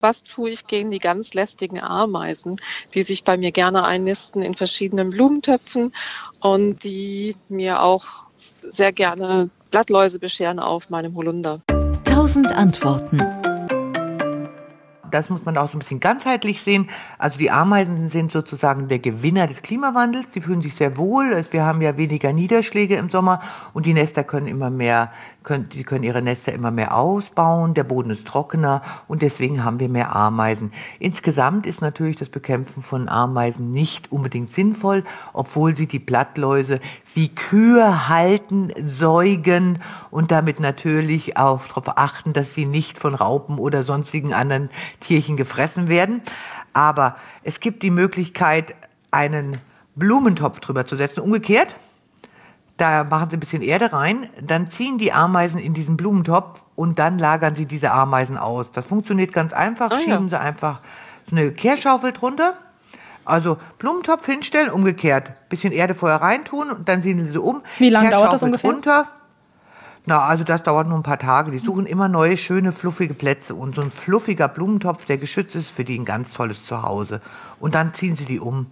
Was tue ich gegen die ganz lästigen Ameisen, die sich bei mir gerne einnisten in verschiedenen Blumentöpfen und die mir auch sehr gerne Blattläuse bescheren auf meinem Holunder? Tausend Antworten das muss man auch so ein bisschen ganzheitlich sehen. Also die Ameisen sind sozusagen der Gewinner des Klimawandels. Sie fühlen sich sehr wohl. Wir haben ja weniger Niederschläge im Sommer und die Nester können immer mehr, können, die können ihre Nester immer mehr ausbauen. Der Boden ist trockener und deswegen haben wir mehr Ameisen. Insgesamt ist natürlich das Bekämpfen von Ameisen nicht unbedingt sinnvoll, obwohl sie die Blattläuse wie Kühe halten, säugen und damit natürlich auch darauf achten, dass sie nicht von Raupen oder sonstigen anderen Tierchen gefressen werden. Aber es gibt die Möglichkeit, einen Blumentopf drüber zu setzen. Umgekehrt, da machen Sie ein bisschen Erde rein, dann ziehen die Ameisen in diesen Blumentopf und dann lagern Sie diese Ameisen aus. Das funktioniert ganz einfach. Ah, Schieben ja. Sie einfach so eine Kehrschaufel drunter. Also Blumentopf hinstellen, umgekehrt. Bisschen Erde vorher reintun und dann ziehen Sie sie um. Wie lange dauert das ungefähr? Drunter. Na, also das dauert nur ein paar Tage. Die suchen immer neue, schöne, fluffige Plätze. Und so ein fluffiger Blumentopf, der geschützt ist, für die ein ganz tolles Zuhause. Und dann ziehen sie die um.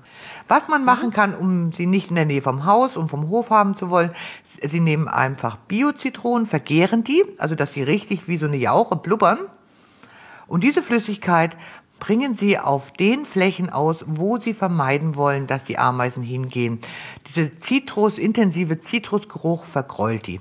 Was man machen kann, um sie nicht in der Nähe vom Haus und vom Hof haben zu wollen, sie nehmen einfach Bio-Zitronen, vergehren die, also dass sie richtig wie so eine Jauche blubbern. Und diese Flüssigkeit bringen Sie auf den Flächen aus, wo Sie vermeiden wollen, dass die Ameisen hingehen. Diese Zitrus, intensive Zitrusgeruch vergrollt die.